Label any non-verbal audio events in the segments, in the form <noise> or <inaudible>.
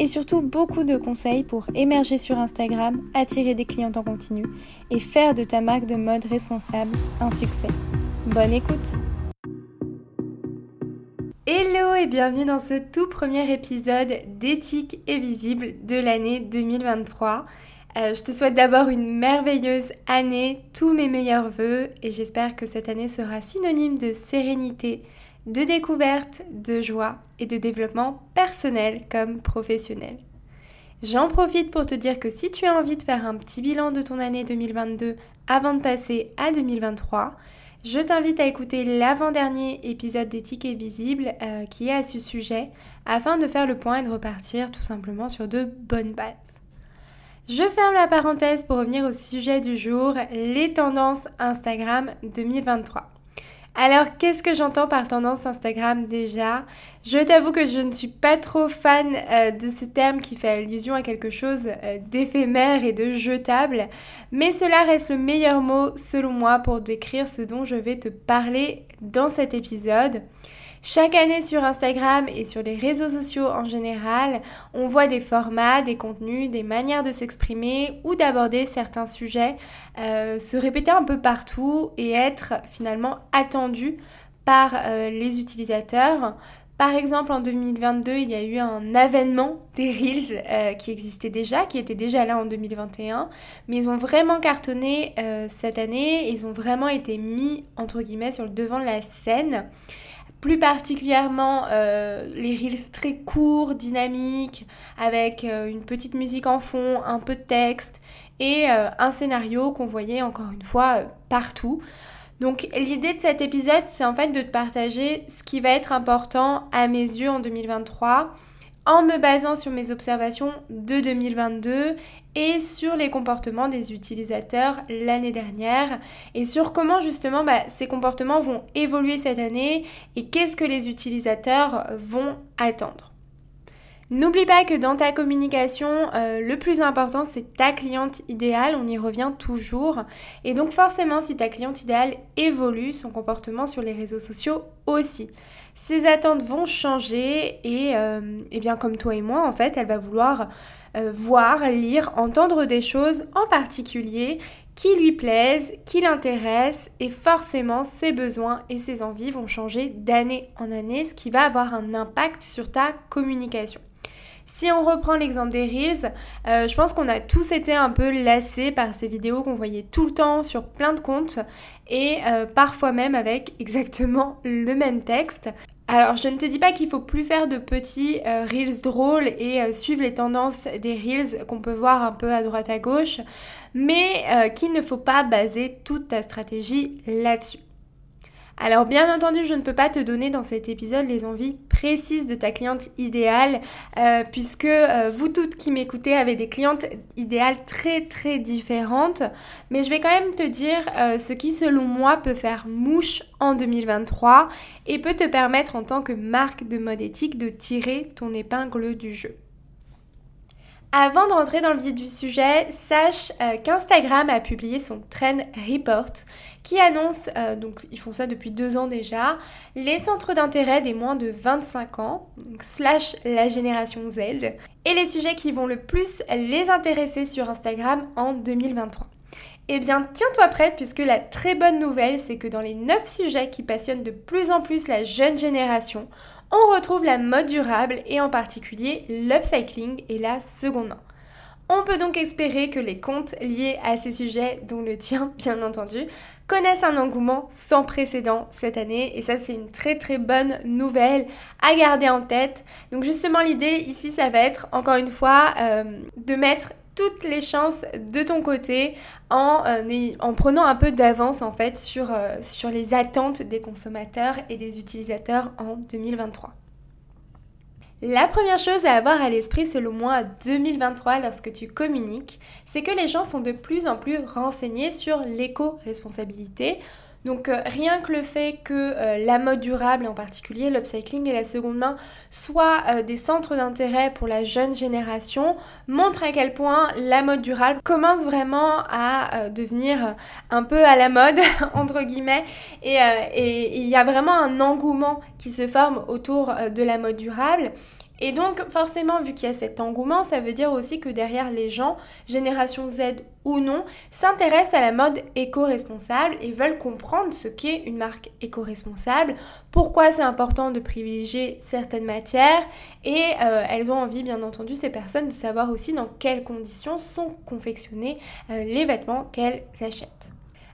et surtout beaucoup de conseils pour émerger sur Instagram, attirer des clients en continu et faire de ta marque de mode responsable un succès. Bonne écoute Hello et bienvenue dans ce tout premier épisode d'éthique et visible de l'année 2023. Euh, je te souhaite d'abord une merveilleuse année, tous mes meilleurs voeux et j'espère que cette année sera synonyme de sérénité, de découverte, de joie et de développement personnel comme professionnel. J'en profite pour te dire que si tu as envie de faire un petit bilan de ton année 2022 avant de passer à 2023, je t'invite à écouter l'avant-dernier épisode d'éthique et visible euh, qui est à ce sujet afin de faire le point et de repartir tout simplement sur de bonnes bases. Je ferme la parenthèse pour revenir au sujet du jour, les tendances Instagram 2023. Alors, qu'est-ce que j'entends par tendance Instagram déjà? Je t'avoue que je ne suis pas trop fan euh, de ce terme qui fait allusion à quelque chose euh, d'éphémère et de jetable, mais cela reste le meilleur mot selon moi pour décrire ce dont je vais te parler dans cet épisode. Chaque année sur Instagram et sur les réseaux sociaux en général, on voit des formats, des contenus, des manières de s'exprimer ou d'aborder certains sujets euh, se répéter un peu partout et être finalement attendus par euh, les utilisateurs. Par exemple, en 2022, il y a eu un avènement des Reels euh, qui existait déjà, qui était déjà là en 2021, mais ils ont vraiment cartonné cette année, ils ont vraiment été mis, entre guillemets, sur le devant de la scène plus particulièrement euh, les reels très courts, dynamiques, avec euh, une petite musique en fond, un peu de texte et euh, un scénario qu'on voyait encore une fois partout. Donc l'idée de cet épisode, c'est en fait de te partager ce qui va être important à mes yeux en 2023 en me basant sur mes observations de 2022 et sur les comportements des utilisateurs l'année dernière et sur comment justement bah, ces comportements vont évoluer cette année et qu'est-ce que les utilisateurs vont attendre. N'oublie pas que dans ta communication, euh, le plus important, c'est ta cliente idéale, on y revient toujours. Et donc forcément, si ta cliente idéale évolue, son comportement sur les réseaux sociaux aussi. Ses attentes vont changer et, euh, et bien comme toi et moi, en fait, elle va vouloir euh, voir, lire, entendre des choses en particulier qui lui plaisent, qui l'intéressent et forcément ses besoins et ses envies vont changer d'année en année, ce qui va avoir un impact sur ta communication. Si on reprend l'exemple des Reels, euh, je pense qu'on a tous été un peu lassés par ces vidéos qu'on voyait tout le temps sur plein de comptes et euh, parfois même avec <laughs> exactement le même texte. Alors, je ne te dis pas qu'il faut plus faire de petits euh, reels drôles et suivre les tendances des reels qu'on peut voir un peu à droite à gauche, mais qu'il ne faut pas baser toute ta stratégie là-dessus. Alors bien entendu, je ne peux pas te donner dans cet épisode les envies précises de ta cliente idéale, euh, puisque euh, vous toutes qui m'écoutez avez des clientes idéales très très différentes. Mais je vais quand même te dire euh, ce qui selon moi peut faire mouche en 2023 et peut te permettre en tant que marque de mode éthique de tirer ton épingle du jeu. Avant de rentrer dans le vif du sujet, sache qu'Instagram a publié son Trend Report qui annonce, euh, donc ils font ça depuis deux ans déjà, les centres d'intérêt des moins de 25 ans, slash la génération Z, et les sujets qui vont le plus les intéresser sur Instagram en 2023. Eh bien, tiens-toi prête puisque la très bonne nouvelle, c'est que dans les 9 sujets qui passionnent de plus en plus la jeune génération, on retrouve la mode durable et en particulier l'upcycling et la seconde main. On peut donc espérer que les comptes liés à ces sujets, dont le tien <laughs> bien entendu, connaissent un engouement sans précédent cette année et ça c'est une très très bonne nouvelle à garder en tête. Donc justement l'idée ici ça va être encore une fois euh, de mettre toutes les chances de ton côté en, euh, en prenant un peu d'avance en fait sur, euh, sur les attentes des consommateurs et des utilisateurs en 2023. La première chose à avoir à l'esprit selon moi 2023 lorsque tu communiques, c'est que les gens sont de plus en plus renseignés sur l'éco-responsabilité. Donc euh, rien que le fait que euh, la mode durable, en particulier l'upcycling et la seconde main, soient euh, des centres d'intérêt pour la jeune génération, montre à quel point la mode durable commence vraiment à devenir un peu à la mode, <laughs> entre guillemets, et il y a vraiment un engouement qui se forme autour de la mode durable. Et donc forcément, vu qu'il y a cet engouement, ça veut dire aussi que derrière les gens, génération Z ou non, s'intéressent à la mode éco-responsable et veulent comprendre ce qu'est une marque éco-responsable, pourquoi c'est important de privilégier certaines matières et euh, elles ont envie, bien entendu, ces personnes, de savoir aussi dans quelles conditions sont confectionnés euh, les vêtements qu'elles achètent.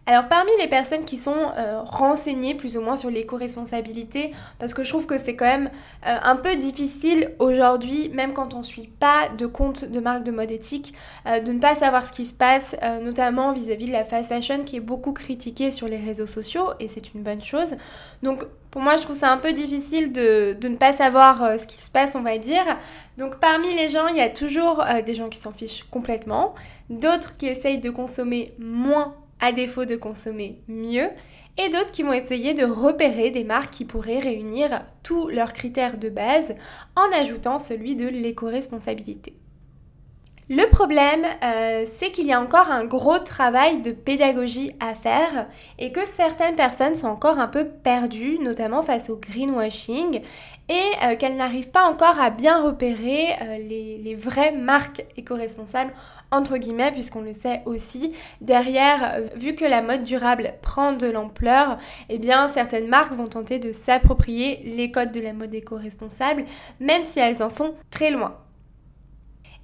Alors parmi les personnes qui sont euh, renseignées plus ou moins sur l'éco-responsabilité, parce que je trouve que c'est quand même euh, un peu difficile aujourd'hui, même quand on ne suit pas de compte de marque de mode éthique, euh, de ne pas savoir ce qui se passe, notamment vis-à-vis de la fast fashion qui est beaucoup critiquée sur les réseaux sociaux, et c'est une bonne chose. Donc pour moi, je trouve ça un peu difficile de, de ne pas savoir ce qui se passe, on va dire. Donc parmi les gens, il y a toujours des gens qui s'en fichent complètement, d'autres qui essayent de consommer moins à défaut de consommer mieux, et d'autres qui vont essayer de repérer des marques qui pourraient réunir tous leurs critères de base en ajoutant celui de l'éco-responsabilité. Le problème, euh, c'est qu'il y a encore un gros travail de pédagogie à faire et que certaines personnes sont encore un peu perdues, notamment face au greenwashing, et euh, qu'elles n'arrivent pas encore à bien repérer euh, les, vraies marques éco-responsables entre guillemets, puisqu'on le sait aussi, derrière, euh, vu que la mode durable prend de l'ampleur, eh bien certaines marques vont tenter de s'approprier les codes de la mode éco-responsable, même si elles en sont très loin.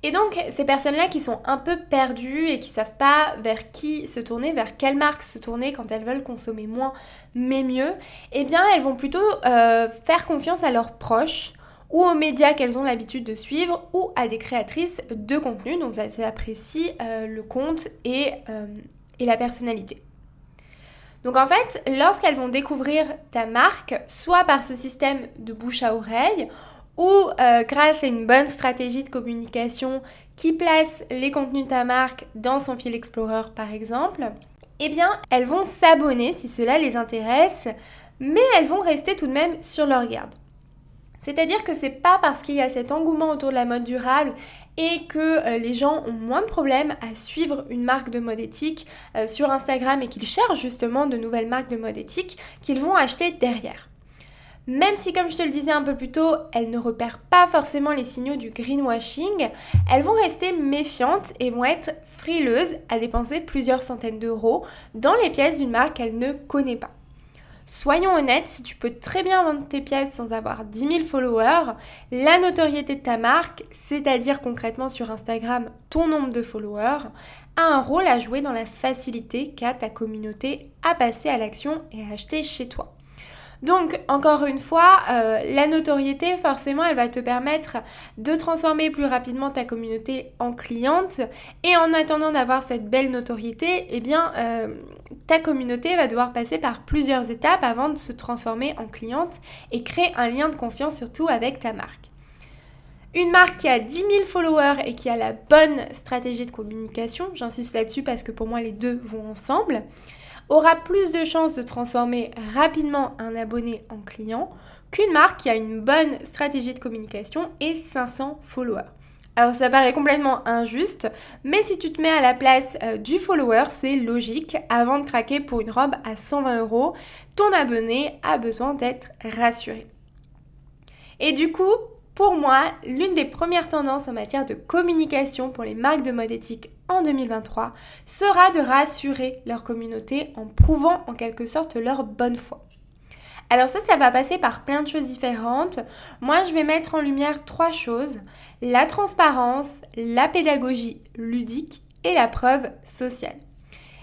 Et donc, ces personnes-là qui sont un peu perdues et qui savent pas vers qui se tourner, vers quelle marque se tourner quand elles veulent consommer moins mais mieux, eh bien, elles vont plutôt euh, faire confiance à leurs proches ou aux médias qu'elles ont l'habitude de suivre ou à des créatrices de contenu dont elles apprécient euh, le compte et, euh, et la personnalité. Donc en fait, lorsqu'elles vont découvrir ta marque, soit par ce système de bouche à oreille, ou euh, grâce à une bonne stratégie de communication qui place les contenus de ta marque dans son fil Explorer par exemple, eh bien elles vont s'abonner si cela les intéresse, mais elles vont rester tout de même sur leur garde. C'est-à-dire que c'est pas parce qu'il y a cet engouement autour de la mode durable et que euh, les gens ont moins de problèmes à suivre une marque de mode éthique euh, sur Instagram et qu'ils cherchent justement de nouvelles marques de mode éthique qu'ils vont acheter derrière. Même si, comme je te le disais un peu plus tôt, elles ne repèrent pas forcément les signaux du greenwashing, elles vont rester méfiantes et vont être frileuses à dépenser plusieurs centaines d'euros dans les pièces d'une marque qu'elles ne connaissent pas. Soyons honnêtes, si tu peux très bien vendre tes pièces sans avoir 10 000 followers, la notoriété de ta marque, c'est-à-dire concrètement sur Instagram ton nombre de followers, a un rôle à jouer dans la facilité qu'a ta communauté à passer à l'action et à acheter chez toi. Donc, encore une fois, euh, la notoriété, forcément, elle va te permettre de transformer plus rapidement ta communauté en cliente. Et en attendant d'avoir cette belle notoriété, eh bien, euh, ta communauté va devoir passer par plusieurs étapes avant de se transformer en cliente et créer un lien de confiance surtout avec ta marque. Une marque qui a 10 000 followers et qui a la bonne stratégie de communication, j'insiste là-dessus parce que pour moi les deux vont ensemble, aura plus de chances de transformer rapidement un abonné en client qu'une marque qui a une bonne stratégie de communication et 500 followers. Alors ça paraît complètement injuste, mais si tu te mets à la place euh, du follower, c'est logique. Avant de craquer pour une robe à 120 euros, ton abonné a besoin d'être rassuré. Et du coup, pour moi, l'une des premières tendances en matière de communication pour les marques de mode éthique en 2023 sera de rassurer leur communauté en prouvant en quelque sorte leur bonne foi. Alors ça, ça va passer par plein de choses différentes. Moi, je vais mettre en lumière trois choses. La transparence, la pédagogie ludique et la preuve sociale.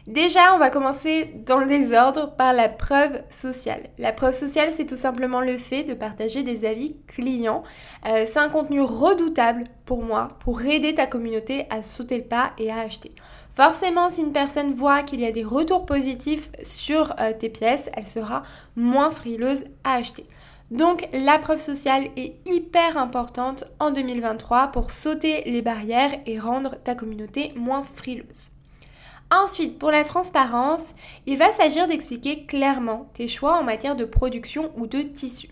Déjà, on va commencer dans le désordre par la preuve sociale. La preuve sociale, c'est tout simplement le fait de partager des avis clients. Euh, c'est un contenu redoutable pour moi pour aider ta communauté à sauter le pas et à acheter. Forcément, si une personne voit qu'il y a des retours positifs sur euh, tes pièces, elle sera moins frileuse à acheter. Donc la preuve sociale est hyper importante en 2023 pour sauter les barrières et rendre ta communauté moins frileuse. Ensuite, pour la transparence, il va s'agir d'expliquer clairement tes choix en matière de production ou de tissu.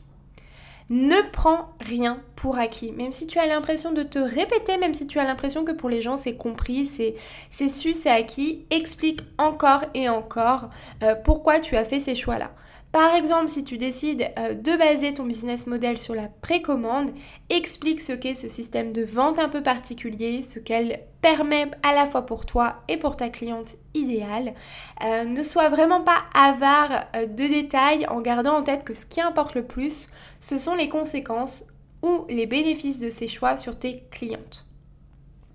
Ne prends rien pour acquis, même si tu as l'impression de te répéter, même si tu as l'impression que pour les gens c'est compris, c'est su, c'est acquis, explique encore et encore euh, pourquoi tu as fait ces choix-là. Par exemple, si tu décides euh, de baser ton business model sur la précommande, explique ce qu'est ce système de vente un peu particulier, ce qu'elle permet à la fois pour toi et pour ta cliente idéale. Euh, ne sois vraiment pas avare euh, de détails en gardant en tête que ce qui importe le plus, ce sont les conséquences ou les bénéfices de ces choix sur tes clientes.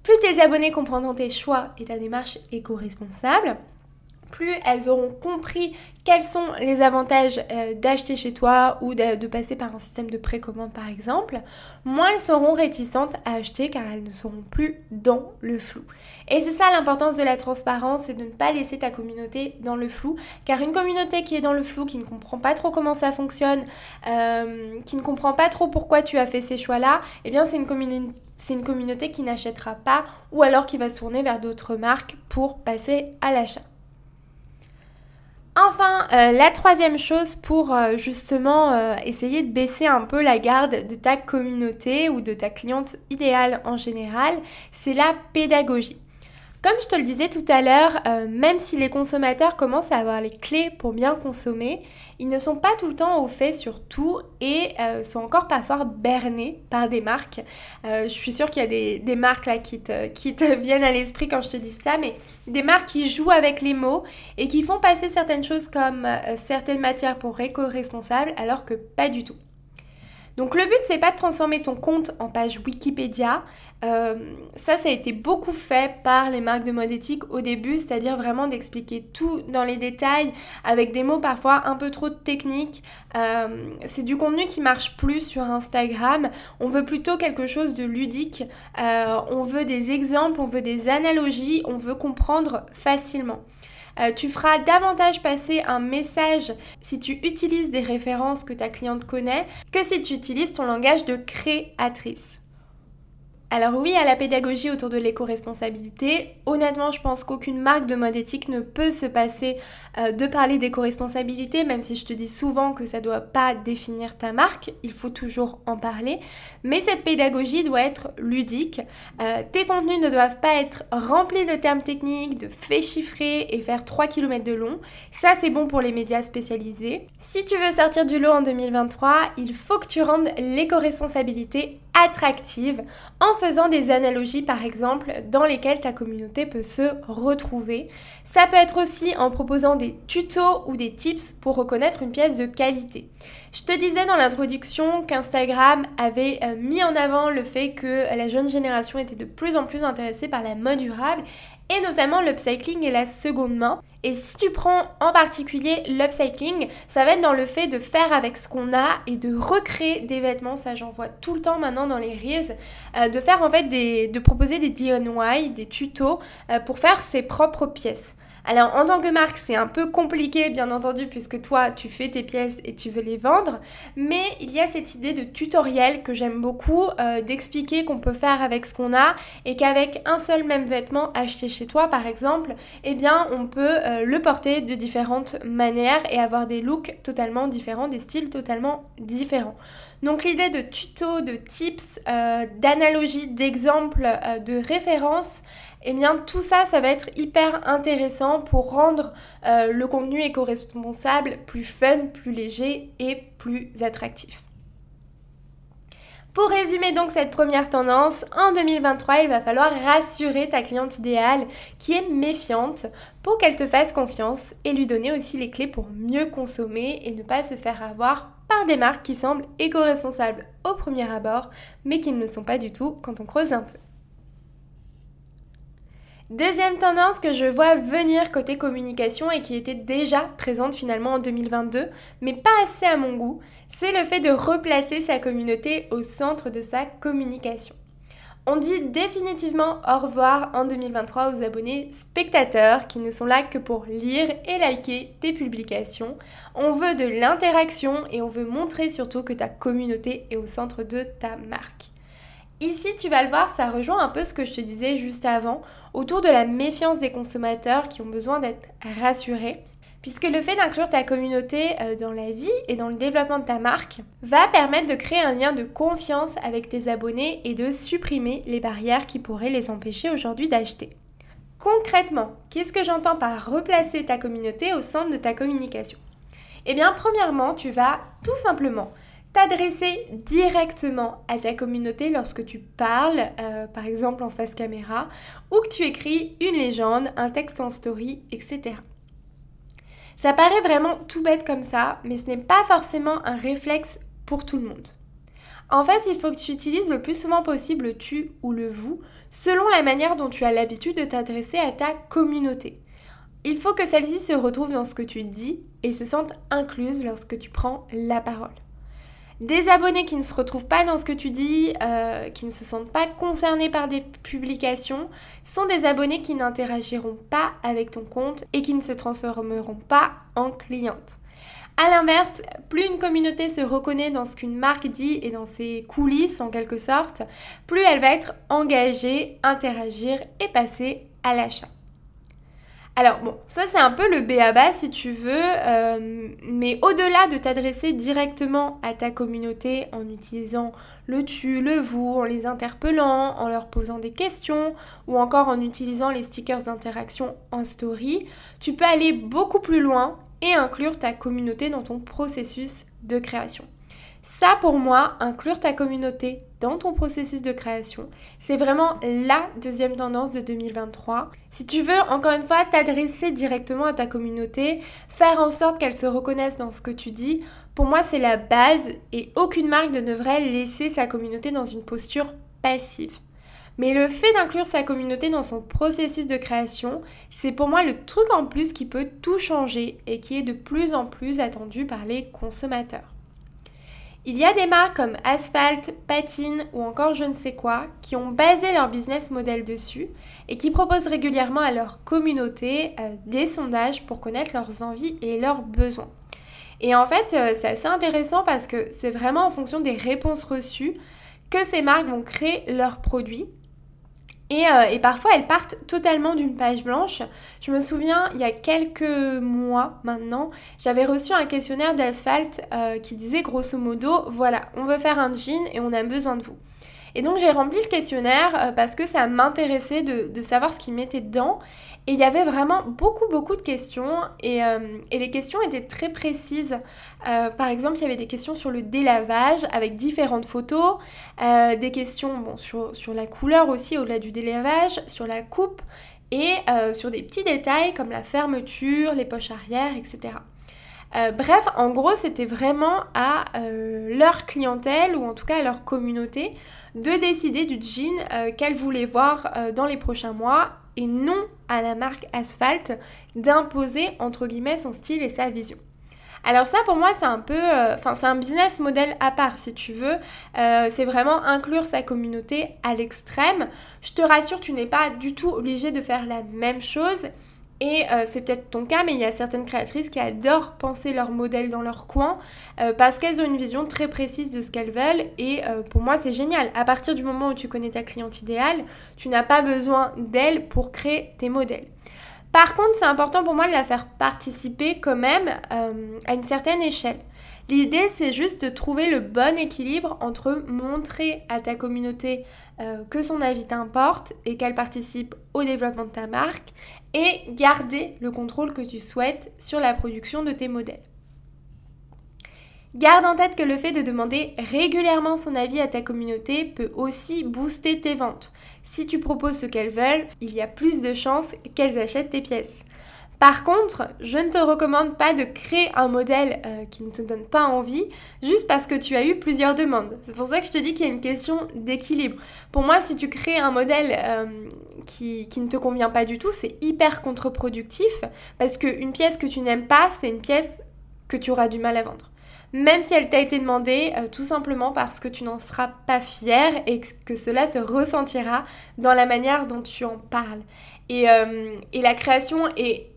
Plus tes abonnés comprendront tes choix et ta démarche éco-responsable, plus elles auront compris quels sont les avantages euh, d'acheter chez toi ou de, passer par un système de précommande par exemple, moins elles seront réticentes à acheter car elles ne seront plus dans le flou. Et c'est ça l'importance de la transparence, c'est de ne pas laisser ta communauté dans le flou, car une communauté qui est dans le flou, qui ne comprend pas trop comment ça fonctionne, euh, qui ne comprend pas trop pourquoi tu as fait ces choix-là, eh bien c'est une, c'est une communauté qui n'achètera pas ou alors qui va se tourner vers d'autres marques pour passer à l'achat. Enfin, euh, la troisième chose pour euh, justement euh, essayer de baisser un peu la garde de ta communauté ou de ta cliente idéale en général, c'est la pédagogie. Comme je te le disais tout à l'heure, euh, même si les consommateurs commencent à avoir les clés pour bien consommer, ils ne sont pas tout le temps au fait sur tout et euh, sont encore parfois bernés par des marques. Euh, je suis sûre qu'il y a des, marques là qui te, qui te <laughs> viennent à l'esprit quand je te dis ça, mais des marques qui jouent avec les mots et qui font passer certaines choses comme certaines matières pour éco-responsables alors que pas du tout. Donc le but c'est pas de transformer ton compte en page Wikipédia, euh, ça, ça a été beaucoup fait par les marques de mode éthique au début, c'est-à-dire vraiment d'expliquer tout dans les détails avec des mots parfois un peu trop techniques. Euh, c'est du contenu qui marche plus sur Instagram. On veut plutôt quelque chose de ludique. Euh, on veut des exemples, on veut des analogies, on veut comprendre facilement. Tu feras davantage passer un message si tu utilises des références que ta cliente connaît que si tu utilises ton langage de créatrice. Alors oui, à la pédagogie autour de l'éco-responsabilité, honnêtement, je pense qu'aucune marque de mode éthique ne peut se passer euh, de parler d'éco-responsabilité, même si je te dis souvent que ça ne doit pas définir ta marque, il faut toujours en parler. Mais cette pédagogie doit être ludique. Euh, tes contenus ne doivent pas être remplis de termes techniques, de faits chiffrés et faire 3 km de long. Ça, c'est bon pour les médias spécialisés. Si tu veux sortir du lot en 2023, il faut que tu rendes l'éco-responsabilité attractive en faisant des analogies par exemple dans lesquelles ta communauté peut se retrouver. Ça peut être aussi en proposant des tutos ou des tips pour reconnaître une pièce de qualité. Je te disais dans l'introduction qu'Instagram avait euh, mis en avant le fait que la jeune génération était de plus en plus intéressée par la mode durable et notamment l'upcycling et la seconde main. Et si tu prends en particulier l'upcycling, ça va être dans le fait de faire avec ce qu'on a et de recréer des vêtements, ça j'en vois tout le temps maintenant dans les reels, euh, de faire en fait des, de proposer des DIY, des tutos euh, pour faire ses propres pièces. Alors en tant que marque, c'est un peu compliqué bien entendu puisque toi tu fais tes pièces et tu veux les vendre, mais il y a cette idée de tutoriel que j'aime beaucoup, euh, d'expliquer qu'on peut faire avec ce qu'on a et qu'avec un seul même vêtement acheté chez toi par exemple, eh bien on peut euh, le porter de différentes manières et avoir des looks totalement différents, des styles totalement différents. Donc l'idée de tuto, de tips, euh, d'analogies, d'exemples, de références, eh bien tout ça, ça va être hyper intéressant pour rendre euh, le contenu éco-responsable plus fun, plus léger et plus attractif. Pour résumer donc cette première tendance, en 2023, il va falloir rassurer ta cliente idéale qui est méfiante pour qu'elle te fasse confiance et lui donner aussi les clés pour mieux consommer et ne pas se faire avoir des marques qui semblent éco-responsables au premier abord, mais qui ne le sont pas du tout quand on creuse un peu. Deuxième tendance que je vois venir côté communication et qui était déjà présente finalement en 2022, mais pas assez à mon goût, c'est le fait de replacer sa communauté au centre de sa communication. On dit définitivement au revoir en 2023 aux abonnés spectateurs qui ne sont là que pour lire et liker tes publications. On veut de l'interaction et on veut montrer surtout que ta communauté est au centre de ta marque. Ici, tu vas le voir, ça rejoint un peu ce que je te disais juste avant autour de la méfiance des consommateurs qui ont besoin d'être rassurés puisque le fait d'inclure ta communauté euh, dans la vie et dans le développement de ta marque va permettre de créer un lien de confiance avec tes abonnés et de supprimer les barrières qui pourraient les empêcher aujourd'hui d'acheter. Concrètement, qu'est-ce que j'entends par replacer ta communauté au centre de ta communication? Eh bien, premièrement, tu vas tout simplement t'adresser directement à ta communauté lorsque tu parles, euh, par exemple en face caméra, ou que tu écris une légende, un texte en story, etc. Ça paraît vraiment tout bête comme ça, mais ce n'est pas forcément un réflexe pour tout le monde. En fait, il faut que tu utilises le plus souvent possible le tu ou le vous selon la manière dont tu as l'habitude de t'adresser à ta communauté. Il faut que celle-ci se retrouve dans ce que tu dis et se sente incluse lorsque tu prends la parole. Des abonnés qui ne se retrouvent pas dans ce que tu dis, euh, qui ne se sentent pas concernés par des publications, sont des abonnés qui n'interagiront pas avec ton compte et qui ne se transformeront pas en clientes. A l'inverse, plus une communauté se reconnaît dans ce qu'une marque dit et dans ses coulisses en quelque sorte, plus elle va être engagée, interagir et passer à l'achat. Alors bon, ça c'est un peu le béaba si tu veux, euh, mais au-delà de t'adresser directement à ta communauté en utilisant le tu, le vous, en les interpellant, en leur posant des questions ou encore en utilisant les stickers d'interaction en story, tu peux aller beaucoup plus loin et inclure ta communauté dans ton processus de création. Ça, pour moi, inclure ta communauté dans ton processus de création, c'est vraiment la deuxième tendance de 2023. Si tu veux, encore une fois, t'adresser directement à ta communauté, faire en sorte qu'elle se reconnaisse dans ce que tu dis, pour moi, c'est la base et aucune marque ne devrait laisser sa communauté dans une posture passive. Mais le fait d'inclure sa communauté dans son processus de création, c'est pour moi le truc en plus qui peut tout changer et qui est de plus en plus attendu par les consommateurs. Il y a des marques comme Asphalt, Patine ou encore je ne sais quoi qui ont basé leur business model dessus et qui proposent régulièrement à leur communauté euh, des sondages pour connaître leurs envies et leurs besoins. Et en fait, euh, c'est assez intéressant parce que c'est vraiment en fonction des réponses reçues que ces marques vont créer leurs produits euh, et, parfois, elles partent totalement d'une page blanche. Je me souviens, il y a quelques mois maintenant, j'avais reçu un questionnaire d'asphalte euh, qui disait grosso modo, voilà, on veut faire un jean et on a besoin de vous. Et donc j'ai rempli le questionnaire euh, parce que ça m'intéressait de, savoir ce qu'ils mettaient dedans. Et il y avait vraiment beaucoup, beaucoup de questions. Et, euh, les questions étaient très précises. Euh, par exemple, il y avait des questions sur le délavage avec différentes photos. des questions sur, sur, la couleur aussi au-delà du délavage, sur la coupe. Et sur des petits détails comme la fermeture, les poches arrière, etc. bref, en gros, c'était vraiment à leur clientèle ou en tout cas à leur communauté de décider du jean euh, qu'elle voulait voir euh, dans les prochains mois et non à la marque Asphalt d'imposer entre guillemets son style et sa vision. Alors ça pour moi c'est un peu, euh, enfin c'est un business model à part si tu veux. c'est vraiment inclure sa communauté à l'extrême. Je te rassure, tu n'es pas du tout obligé de faire la même chose. Et euh, c'est peut-être ton cas, mais il y a certaines créatrices qui adorent penser leur modèle dans leur coin euh, parce qu'elles ont une vision très précise de ce qu'elles veulent. Et euh, pour moi, c'est génial. À partir du moment où tu connais ta cliente idéale, tu n'as pas besoin d'elle pour créer tes modèles. Par contre, c'est important pour moi de la faire participer quand même à une certaine échelle. L'idée, c'est juste de trouver le bon équilibre entre montrer à ta communauté que son avis t'importe et qu'elle participe au développement de ta marque et garder le contrôle que tu souhaites sur la production de tes modèles. Garde en tête que le fait de demander régulièrement son avis à ta communauté peut aussi booster tes ventes. Si tu proposes ce qu'elles veulent, il y a plus de chances qu'elles achètent tes pièces. Par contre, je ne te recommande pas de créer un modèle euh, qui ne te donne pas envie juste parce que tu as eu plusieurs demandes. C'est pour ça que je te dis qu'il y a une question d'équilibre. Pour moi, si tu crées un modèle euh, qui, ne te convient pas du tout, c'est hyper contre-productif parce qu'une pièce que tu n'aimes pas, c'est une pièce que tu auras du mal à vendre. même si elle t'a été demandée, euh, tout simplement parce que tu n'en seras pas fier et que cela se ressentira dans la manière dont tu en parles. Et, la création est,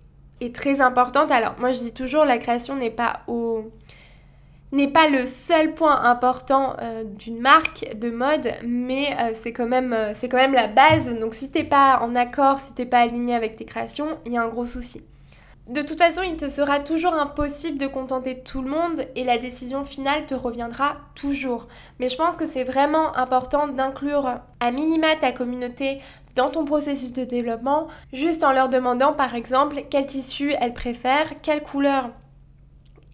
très importante. Alors moi je dis toujours, la création n'est pas au n'est pas le seul point important euh, d'une marque de mode, mais euh, c'est quand, même, euh, quand même la base. Donc si t'es pas en accord, si t'es pas aligné avec tes créations, il y a un gros souci. De toute façon, il te sera toujours impossible de contenter tout le monde et la décision finale te reviendra toujours. Mais je pense que c'est vraiment important d'inclure à minima ta communauté dans ton processus de développement, juste en leur demandant par exemple quel tissu elles préfèrent, quelle couleur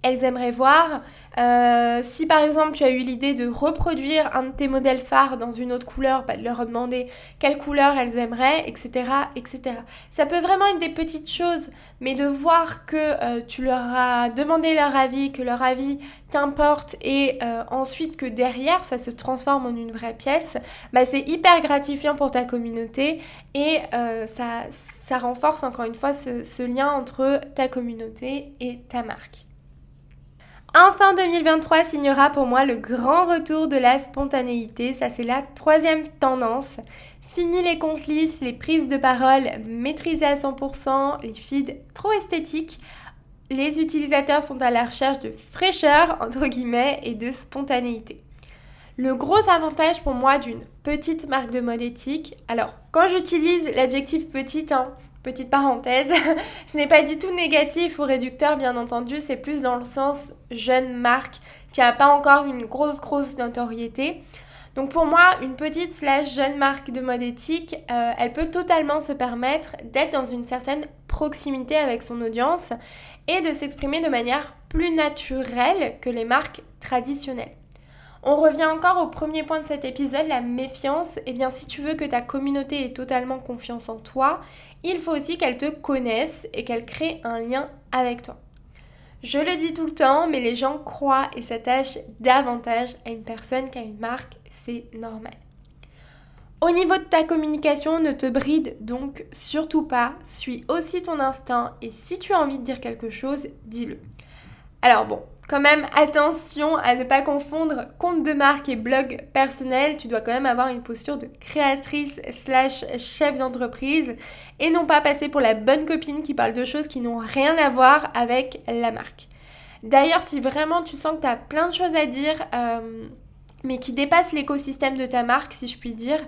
elles aimeraient voir. Euh, si par exemple tu as eu l'idée de reproduire un de tes modèles phares dans une autre couleur, bah, de leur demander quelle couleur elles aimeraient, etc., etc. Ça peut vraiment être des petites choses, mais de voir que euh, tu leur as demandé leur avis, que leur avis t'importe et euh, ensuite que derrière ça se transforme en une vraie pièce, bah, c'est hyper gratifiant pour ta communauté et ça, ça renforce encore une fois ce lien entre ta communauté et ta marque. Enfin 2023 signera pour moi le grand retour de la spontanéité, ça c'est la troisième tendance. Fini les comptes lisses, les prises de parole maîtrisées à 100%, les feeds trop esthétiques. Les utilisateurs sont à la recherche de fraîcheur, entre guillemets, et de spontanéité. Le gros avantage pour moi d'une petite marque de mode éthique, alors quand j'utilise l'adjectif petite, hein, petite parenthèse, <laughs> ce n'est pas du tout négatif ou réducteur bien entendu, c'est plus dans le sens jeune marque qui n'a pas encore une grosse grosse notoriété. Donc pour moi, une petite slash jeune marque de mode éthique, euh, elle peut totalement se permettre d'être dans une certaine proximité avec son audience et de s'exprimer de manière plus naturelle que les marques traditionnelles. On revient encore au premier point de cet épisode, la méfiance. Eh bien, si tu veux que ta communauté ait totalement confiance en toi, il faut aussi qu'elle te connaisse et qu'elle crée un lien avec toi. Je le dis tout le temps, mais les gens croient et s'attachent davantage à une personne qu'à une marque, c'est normal. Au niveau de ta communication, ne te bride donc surtout pas, suis aussi ton instinct et si tu as envie de dire quelque chose, dis-le. Alors bon, quand même attention à ne pas confondre compte de marque et blog personnel. Tu dois quand même avoir une posture de créatrice slash chef d'entreprise et non pas passer pour la bonne copine qui parle de choses qui n'ont rien à voir avec la marque. D'ailleurs, si vraiment tu sens que tu as plein de choses à dire, euh, mais qui dépassent l'écosystème de ta marque, si je puis dire,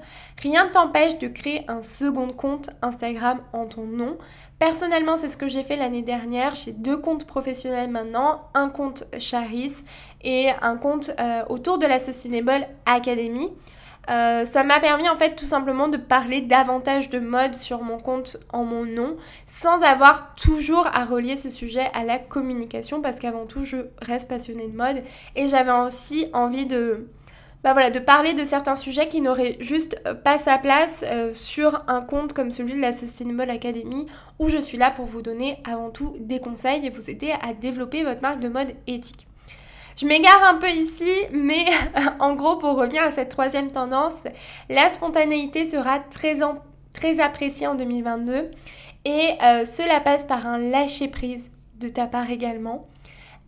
rien ne t'empêche de créer un second compte Instagram en ton nom. Personnellement, c'est ce que j'ai fait l'année dernière. J'ai deux comptes professionnels maintenant, un compte Charis et un compte euh, autour de la Sustainable Academy. Euh, ça m'a permis en fait tout simplement de parler davantage de mode sur mon compte en mon nom sans avoir toujours à relier ce sujet à la communication parce qu'avant tout je reste passionnée de mode et j'avais aussi envie de, bah voilà, de parler de certains sujets qui n'auraient juste euh, pas sa place euh, sur un compte comme celui de la Sustainable Academy où je suis là pour vous donner avant tout des conseils et vous aider à développer votre marque de mode éthique. Je m'égare un peu ici, mais <laughs> en gros, pour revenir à cette troisième tendance, la spontanéité sera très, appréciée en 2022 et euh, cela passe par un lâcher-prise de ta part également.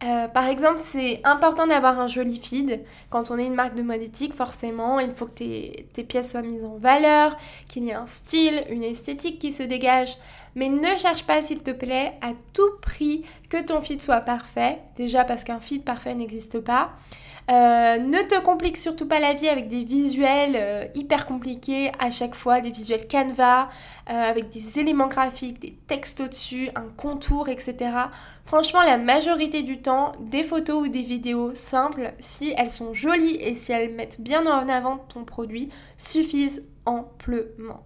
Euh, par exemple, c'est important d'avoir un joli feed. Quand on est une marque de mode éthique, forcément, il faut que tes, tes pièces soient mises en valeur, qu'il y ait un style, une esthétique qui se dégage. Mais ne cherche pas, s'il te plaît, à tout prix que ton feed soit parfait. Déjà parce qu'un feed parfait n'existe pas. Euh, ne te complique surtout pas la vie avec des visuels euh, hyper compliqués à chaque fois, des visuels Canva, euh, avec des éléments graphiques, des textes au-dessus, un contour, etc. Franchement, la majorité du temps, des photos ou des vidéos simples, si elles sont jolies et si elles mettent bien en avant ton produit, suffisent amplement.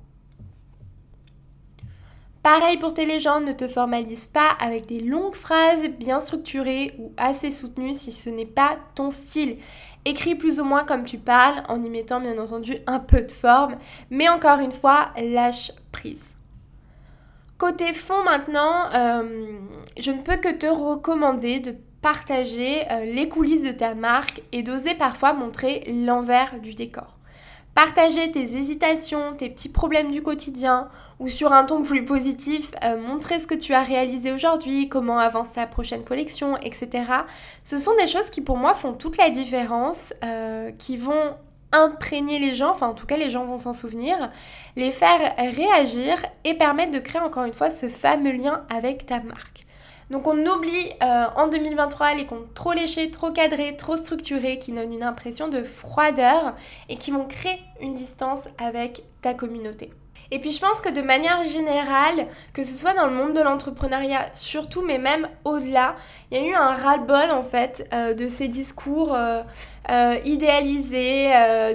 Pareil pour tes légendes, ne te formalise pas avec des longues phrases bien structurées ou assez soutenues si ce n'est pas ton style. Écris plus ou moins comme tu parles en y mettant bien entendu un peu de forme, mais encore une fois, lâche prise. Côté fond maintenant, euh, je ne peux que te recommander de partager euh, les coulisses de ta marque et d'oser parfois montrer l'envers du décor. Partager tes hésitations, tes petits problèmes du quotidien ou sur un ton plus positif, euh, montrer ce que tu as réalisé aujourd'hui, comment avance ta prochaine collection, etc. Ce sont des choses qui pour moi font toute la différence, euh, qui vont imprégner les gens, enfin en tout cas les gens vont s'en souvenir, les faire réagir et permettre de créer encore une fois ce fameux lien avec ta marque. Donc on oublie euh, en 2023 les comptes trop léchés, trop cadrés, trop structurés qui donnent une impression de froideur et qui vont créer une distance avec ta communauté. Et puis je pense que de manière générale, que ce soit dans le monde de l'entrepreneuriat surtout, mais même au-delà, il y a eu un ras-le-bol en fait euh, de ces discours euh, idéalisés,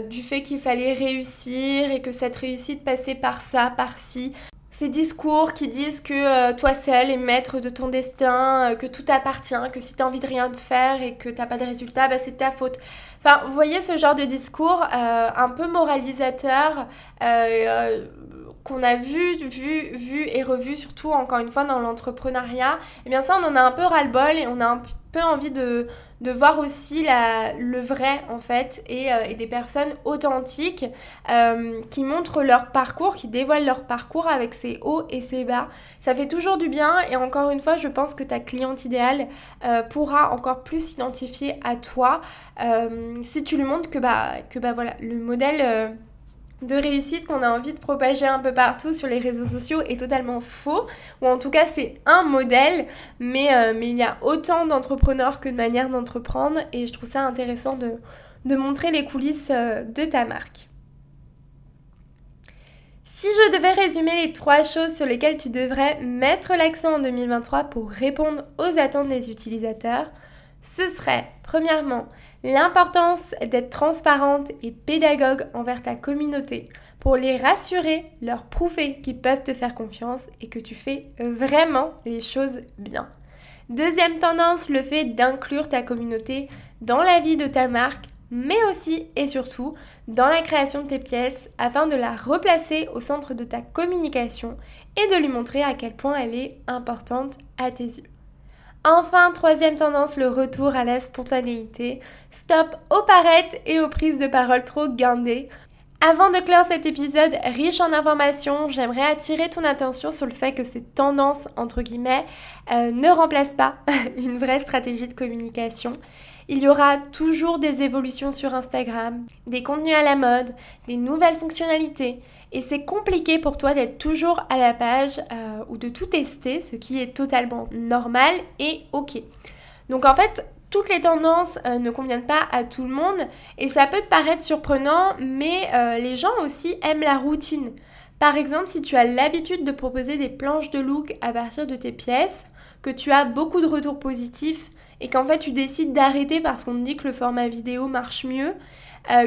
du fait qu'il fallait réussir et que cette réussite passait par ça, par ci ces discours qui disent que euh, toi seul es maître de ton destin, euh, que tout t'appartient, que si t'as envie de rien de faire et que t'as pas de résultat, bah, c'est ta faute. Enfin, vous voyez ce genre de discours euh, un peu moralisateur qu'on a vu, vu, vu et revu, surtout encore une fois dans l'entrepreneuriat. Et eh bien ça, on en a un peu ras-le-bol et on a un peu envie de, de voir aussi la, le vrai en fait et, euh, et des personnes authentiques euh, qui montrent leur parcours, qui dévoilent leur parcours avec ses hauts et ses bas. Ça fait toujours du bien et encore une fois je pense que ta cliente idéale euh, pourra encore plus s'identifier à toi si tu lui montres que bah, que bah voilà le modèle de réussite qu'on a envie de propager un peu partout sur les réseaux sociaux est totalement faux, ou en tout cas c'est un modèle, mais, euh, mais il y a autant d'entrepreneurs que de manières d'entreprendre, et je trouve ça intéressant de, de montrer les coulisses euh, de ta marque. Si je devais résumer les trois choses sur lesquelles tu devrais mettre l'accent en 2023 pour répondre aux attentes des utilisateurs, ce serait premièrement L'importance d'être transparente et pédagogue envers ta communauté pour les rassurer, leur prouver qu'ils peuvent te faire confiance et que tu fais vraiment les choses bien. Deuxième tendance, le fait d'inclure ta communauté dans la vie de ta marque, mais aussi et surtout dans la création de tes pièces afin de la replacer au centre de ta communication et de lui montrer à quel point elle est importante à tes yeux. Enfin, troisième tendance, le retour à la spontanéité. Stop aux parettes et aux prises de parole trop guindées. Avant de clore cet épisode riche en informations, j'aimerais attirer ton attention sur le fait que ces tendances, entre guillemets, euh, ne remplacent pas <laughs> une vraie stratégie de communication. Il y aura toujours des évolutions sur Instagram, des contenus à la mode, des nouvelles fonctionnalités, et c'est compliqué pour toi d'être toujours à la page euh, ou de tout tester, ce qui est totalement normal et ok. Donc en fait, toutes les tendances euh, ne conviennent pas à tout le monde et ça peut te paraître surprenant, mais euh, les gens aussi aiment la routine. Par exemple, si tu as l'habitude de proposer des planches de look à partir de tes pièces, que tu as beaucoup de retours positifs et qu'en fait tu décides d'arrêter parce qu'on te dit que le format vidéo marche mieux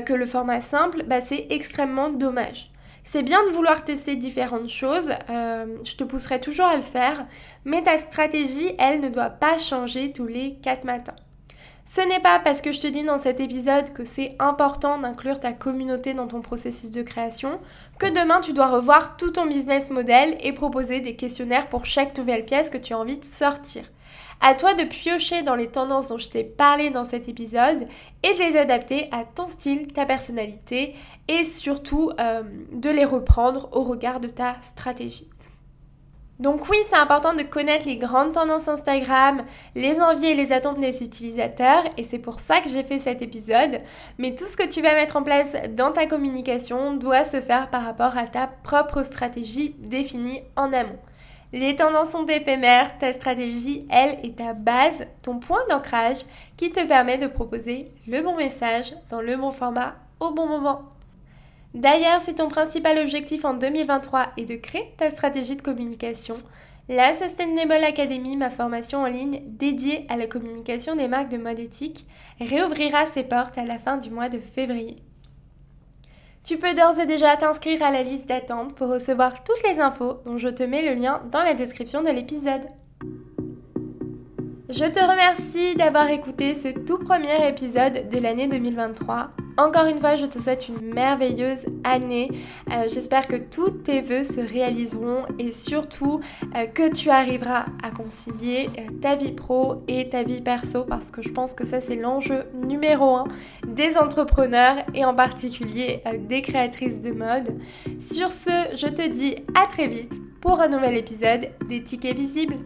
que le format simple, bah c'est extrêmement dommage. C'est bien de vouloir tester différentes choses, euh, je te pousserai toujours à le faire, mais ta stratégie, elle, ne doit pas changer tous les 4 matins. Ce n'est pas parce que je te dis dans cet épisode que c'est important d'inclure ta communauté dans ton processus de création que demain tu dois revoir tout ton business model et proposer des questionnaires pour chaque nouvelle pièce que tu as envie de sortir. À toi de piocher dans les tendances dont je t'ai parlé dans cet épisode et de les adapter à ton style, ta personnalité et surtout euh, de les reprendre au regard de ta stratégie. Donc oui, c'est important de connaître les grandes tendances Instagram, les envies et les attentes des utilisateurs, et c'est pour ça que j'ai fait cet épisode. Mais tout ce que tu vas mettre en place dans ta communication doit se faire par rapport à ta propre stratégie définie en amont. Les tendances sont éphémères, ta stratégie, elle, est ta base, ton point d'ancrage qui te permet de proposer le bon message dans le bon format au bon moment. D'ailleurs, si ton principal objectif en 2023 est de créer ta stratégie de communication, la Sustainable Academy, ma formation en ligne dédiée à la communication des marques de mode éthique, réouvrira ses portes à la fin du mois de février. Tu peux d'ores et déjà t'inscrire à la liste d'attente pour recevoir toutes les infos dont je te mets le lien dans la description de l'épisode. Je te remercie d'avoir écouté ce tout premier épisode de l'année 2023. Encore une fois, je te souhaite une merveilleuse année. Euh, j'espère que tous tes vœux se réaliseront et surtout euh, que tu arriveras à concilier euh, ta vie pro et ta vie perso parce que je pense que ça c'est l'enjeu numéro un des entrepreneurs et en particulier des créatrices de mode. Sur ce, je te dis à très vite pour un nouvel épisode des tickets visibles.